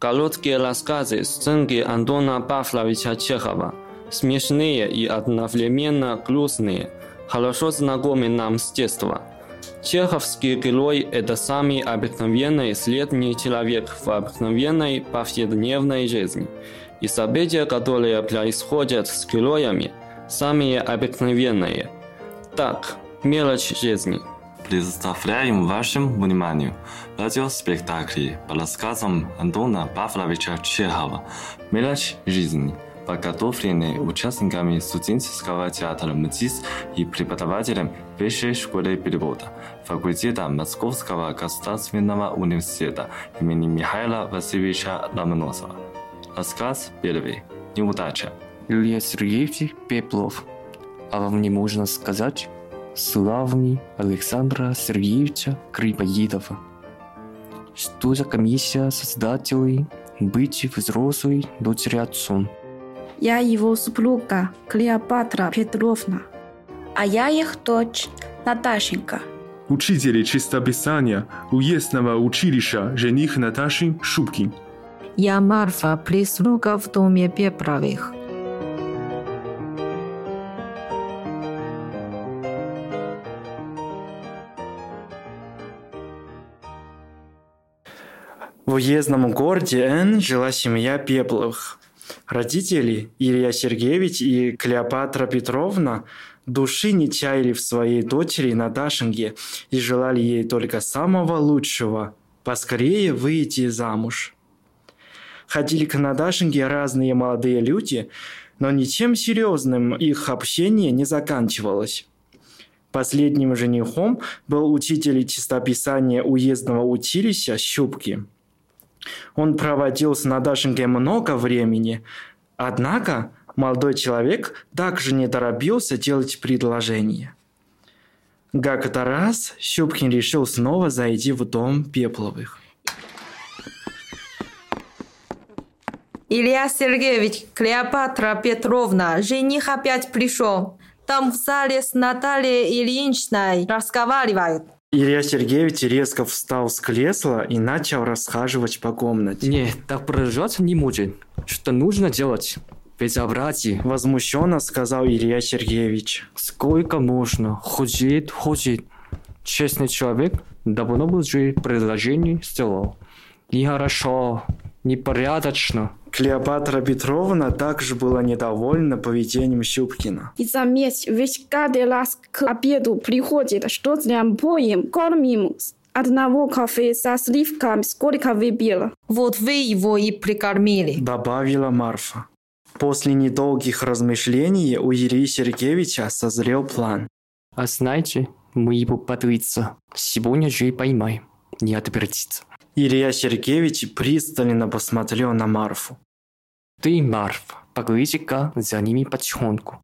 Короткие рассказы сценки Антона Павловича Чехова, смешные и одновременно грустные, хорошо знакомы нам с детства. Чеховский герой – это самый обыкновенный средний человек в обыкновенной повседневной жизни. И события, которые происходят с героями, самые обыкновенные. Так, мелочь жизни – Предоставляем вашему вниманию радиоспектакли по рассказам Антона Павловича Чехова «Мелочь жизни», подготовленные участниками студенческого театра МТИС и преподавателем Высшей школы перевода факультета Московского государственного университета имени Михаила Васильевича Ломоносова. Рассказ первый. Неудача. Илья Сергеевич Пеплов. А вам не можно сказать, славный Александра Сергеевича Крипоедова. Что за комиссия создателей быть взрослой дочери отцом? Я его супруга Клеопатра Петровна. А я их дочь Наташенька. Учитель чистописания уездного училища жених Наташи Шубкин. Я Марфа, прислуга в доме Пеправых. В уездном городе Н жила семья Пепловых. Родители Илья Сергеевич и Клеопатра Петровна души не чаяли в своей дочери Наташеньке и желали ей только самого лучшего – поскорее выйти замуж. Ходили к Наташеньке разные молодые люди, но ничем серьезным их общение не заканчивалось. Последним женихом был учитель чистописания уездного училища Щупки – он проводил с Надашенькой много времени, однако молодой человек также не торопился делать предложение. Как-то раз Щупкин решил снова зайти в дом Пепловых. Илья Сергеевич, Клеопатра Петровна, жених опять пришел. Там в зале с Натальей Ильиничной разговаривают. Илья Сергеевич резко встал с кресла и начал расхаживать по комнате. Нет, так продолжаться не может. Что нужно делать? Безобразие. Возмущенно сказал Илья Сергеевич. Сколько можно? Хочет, хочет. Честный человек давно бы уже предложение сделал. Нехорошо, непорядочно. Клеопатра Петровна также была недовольна поведением Щупкина. И заметь, ведь каждый раз к обеду приходит, что зря поем, кормим. Одного кафе со сливками сколько выпила. Вот вы его и прикормили. Добавила Марфа. После недолгих размышлений у Ильи Сергеевича созрел план. А знаете, мы его подвиться. Сегодня же и поймаем. Не отвертится. Илья Сергеевич пристально посмотрел на Марфу. Ты, Марф, поглядите-ка за ними потихоньку.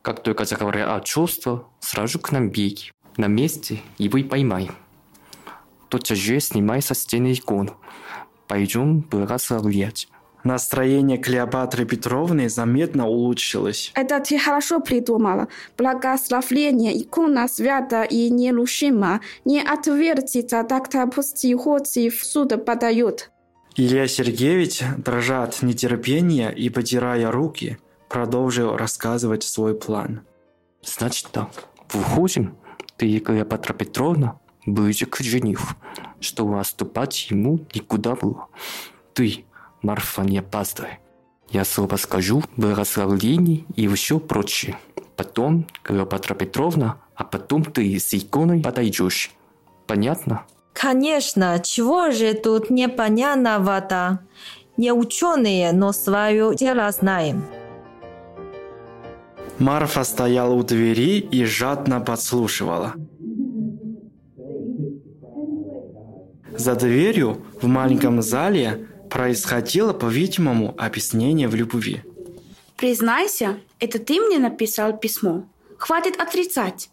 Как только заговорят о чувствах, сразу к нам беги. На месте его и поймаем. Тотчас же снимай со стены икону. Пойдем благословлять. Настроение Клеопатры Петровны заметно улучшилось. Это ты хорошо придумала. Благословление икона свята и нерушима. Не отвертится, так-то пусть хоть в суд подают. Илья Сергеевич, дрожа от нетерпения и потирая руки, продолжил рассказывать свой план. Значит так, выходим, ты и Клеопатра Петровна ближе к жениху, чтобы отступать ему никуда было. Ты Марфа, не опаздывай. Я слово скажу, благословление и все прочее. Потом Клеопатра Петровна, а потом ты с иконой подойдешь. Понятно? Конечно, чего же тут непонятного-то? Не ученые, но свое дело знаем. Марфа стояла у двери и жадно подслушивала. За дверью в маленьком зале происходило, по-видимому, объяснение в любви. Признайся, это ты мне написал письмо. Хватит отрицать.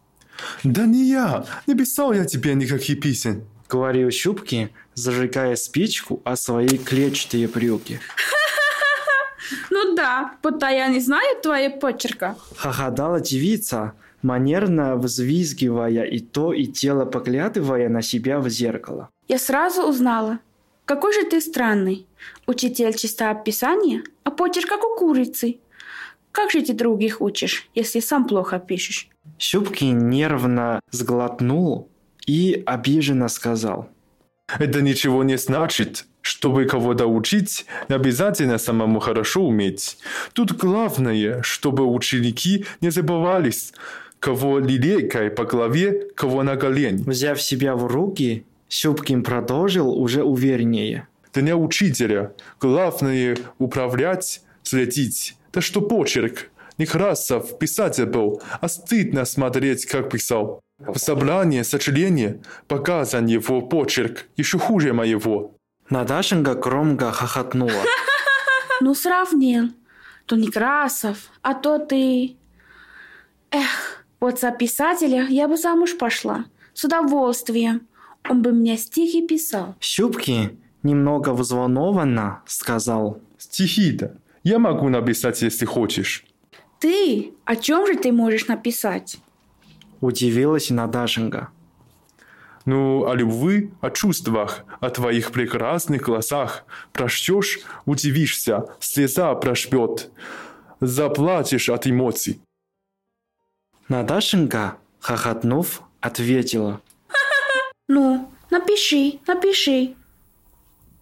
Да не я. Не писал я тебе никаких писем. Говорил Щупки, зажигая спичку о свои клетчатые брюки. Ну да, будто я не знаю твоей почерка. Хохотала девица, манерно взвизгивая и то и тело поглядывая на себя в зеркало. Я сразу узнала. Какой же ты странный. Учитель чистописания, а почерк как у курицы. Как же ты других учишь, если сам плохо пишешь? Щупкин нервно сглотнул и обиженно сказал. Это ничего не значит. Чтобы кого-то учить, обязательно самому хорошо уметь. Тут главное, чтобы ученики не забывались, кого лилейкой по голове, кого на колени. Взяв себя в руки, Щупкин продолжил уже увереннее. Для учителя главное управлять, следить. Да что почерк. Некрасов писатель был, а стыдно смотреть, как писал. В собрании сочинения показан его почерк еще хуже моего. Надашенька громко хохотнула. Ну, сравнил. То Некрасов, а то ты... Эх, вот за писателя я бы замуж пошла. С удовольствием. Он бы мне стихи писал. Щупки немного взволнованно сказал. Стихи-то я могу написать, если хочешь. Ты? О чем же ты можешь написать? Удивилась Надашенька. Ну, о любви, о чувствах, о твоих прекрасных глазах. Прочтешь, удивишься, слеза прошпет. Заплатишь от эмоций. Надашенька, хохотнув, ответила. Ну, напиши, напиши.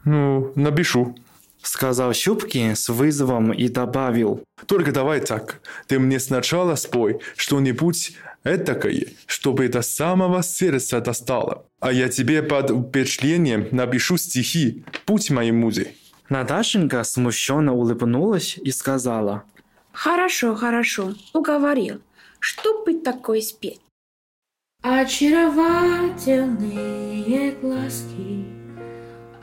Ну, напишу. Сказал Щупки с вызовом и добавил. Только давай так. Ты мне сначала спой что-нибудь этакое, чтобы до самого сердца достало. А я тебе под впечатлением напишу стихи. Будь моей музей. Надашенька смущенно улыбнулась и сказала. Хорошо, хорошо, уговорил. Что бы такое спеть? Очаровательные глазки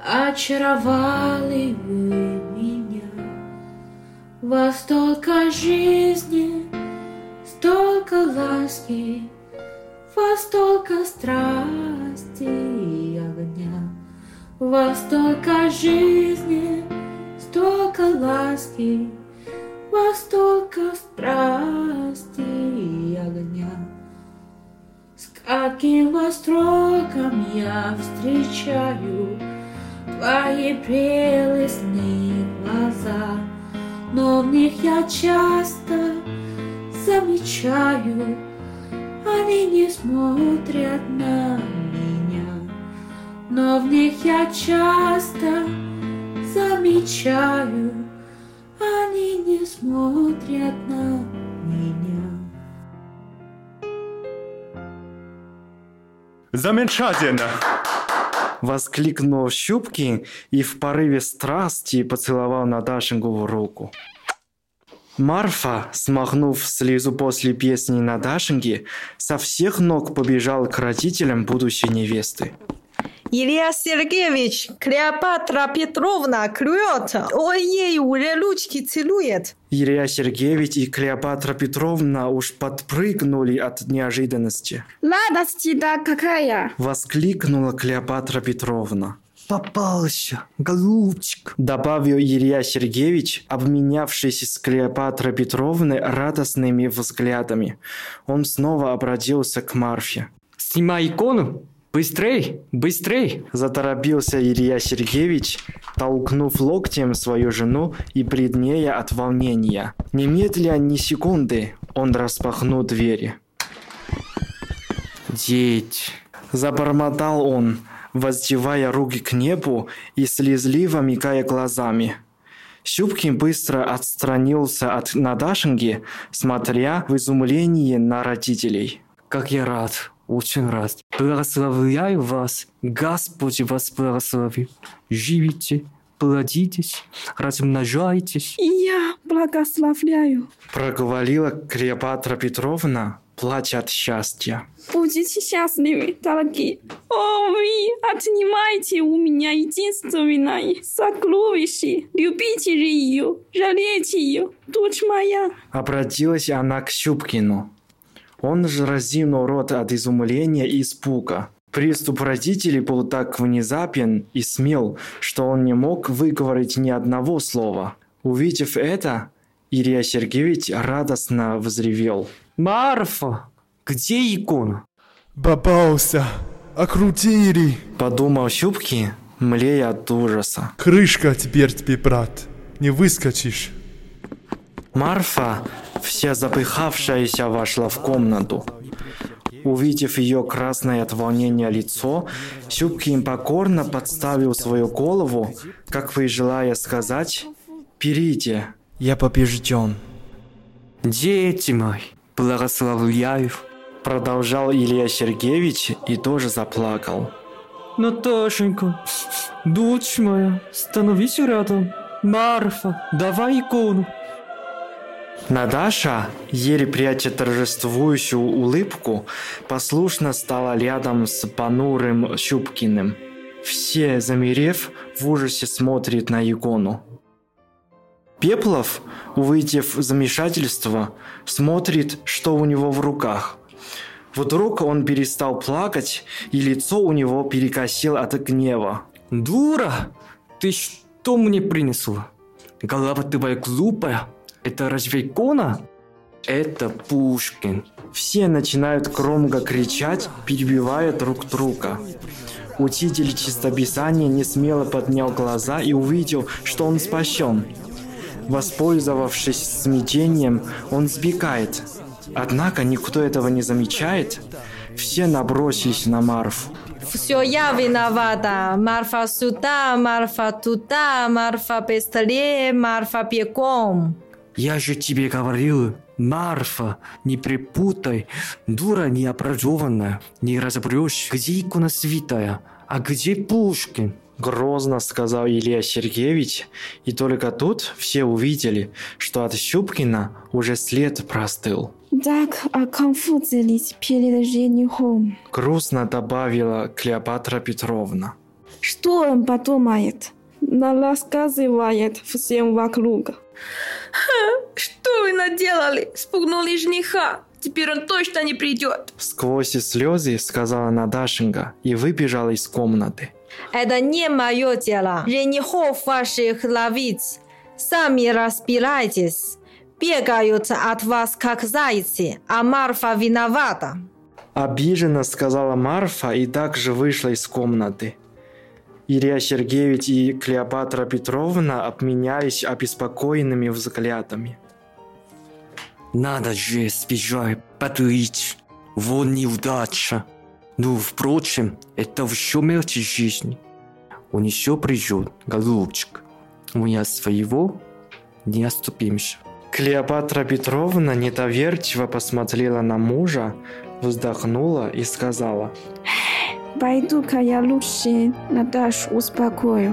Очаровали вы меня. Во столько жизни, столько ласки Во столько страсти и огня. Во столько жизни, столько ласки Во столько страсти каким восторгом я встречаю Твои прелестные глаза, но в них я часто замечаю, они не смотрят на меня, но в них я часто замечаю, они не смотрят на меня. Замечательно. Воскликнул Щупки и в порыве страсти поцеловал Надашеньку в руку. Марфа, смахнув слезу после песни Надашеньки, со всех ног побежал к родителям будущей невесты. Илья Сергеевич, Клеопатра Петровна клюет. Ой, ей уже ручки целует. Илья Сергеевич и Клеопатра Петровна уж подпрыгнули от неожиданности. Радость-то какая! Воскликнула Клеопатра Петровна. Попался, голубчик. Добавил Илья Сергеевич, обменявшись с Клеопатрой Петровной радостными взглядами. Он снова обратился к Марфе. Снимай икону. Быстрей, быстрей. Заторопился Илья Сергеевич, толкнув локтем свою жену и бледнея от волнения. Немедля ни секунды он распахнул двери. Деть. Забормотал он, воздевая руки к небу и слезливо мигая глазами. Щупкин быстро отстранился от Надашеньки, смотря в изумлении на родителей. Как я рад, очень рад. Благословляю вас. Господь вас благослови. Живите, плодитесь, размножайтесь. И я благословляю. Проговорила Клеопатра Петровна, плача от счастья. Будете счастливы, дорогие. О, вы отнимайте у меня единственное сокровище. Любите ее, жалейте ее, дочь моя. Обратилась она к Щупкину. Он же разинул рот от изумления и испуга. Приступ родителей был так внезапен и смел, что он не мог выговорить ни одного слова. Увидев это, Илья Сергеевич радостно взревел. Марфа, где икона? Попался. Окрутили. Подумал Щупки, млея от ужаса. Крышка теперь тебе, брат. Не выскочишь. Марфа, вся запыхавшаяся, вошла в комнату. Увидев ее красное от волнения лицо, Щупкин покорно подставил свою голову, как бы желая сказать «Перейте, я побежден». Дети мои, благословляю. Продолжал Илья Сергеевич и тоже заплакал. Наташенька, дочь моя, становись рядом. Марфа, давай икону. Надаша, еле пряча торжествующую улыбку, послушно стала рядом с понурым Щупкиным. Все, замерев, в ужасе смотрят на икону. Пеплов, увидев замешательство, смотрит, что у него в руках. Вдруг он перестал плакать, и лицо у него перекосило от гнева. Дура, ты что мне принесла? Голова твоя глупая. Это разве икона? Это Пушкин. Все начинают громко кричать, перебивая друг друга. Учитель чистописания не смело поднял глаза и увидел, что он спасен. Воспользовавшись смятением, он сбегает. Однако никто этого не замечает. Все набросились на Марфу. Все я виновата. Марфа сюда, Марфа туда, Марфа быстрее, Марфа бегом. Я же тебе говорил, Марфа, не припутай. Дура необразованная, не разобрешь, где икона святая, а где Пушкин. Грозно сказал Илья Сергеевич, и только тут все увидели, что от Щупкина уже след простыл. Так оконфузились перед женихом. Грустно добавила Клеопатра Петровна. Что он подумает? Рассказывает всем вокруг. Что вы наделали? Спугнули жениха. Теперь он точно не придет. Сквозь слезы сказала Надашенька и выбежала из комнаты. Это не мое дело. Женихов ваших ловить. Сами разбирайтесь. Бегают от вас, как зайцы, а Марфа виновата. Обиженно сказала Марфа и также вышла из комнаты. Илья Сергеевич и Клеопатра Петровна обменялись обеспокоенными взглядами. Надо же сбежать, подлить. Вот неудача. Ну, впрочем, это все мелочи жизни. Он еще придет, голубчик. Мы от своего не оступимся. Клеопатра Петровна недоверчиво посмотрела на мужа, вздохнула и сказала. Bajduka Jalushi na dasz uspokoił.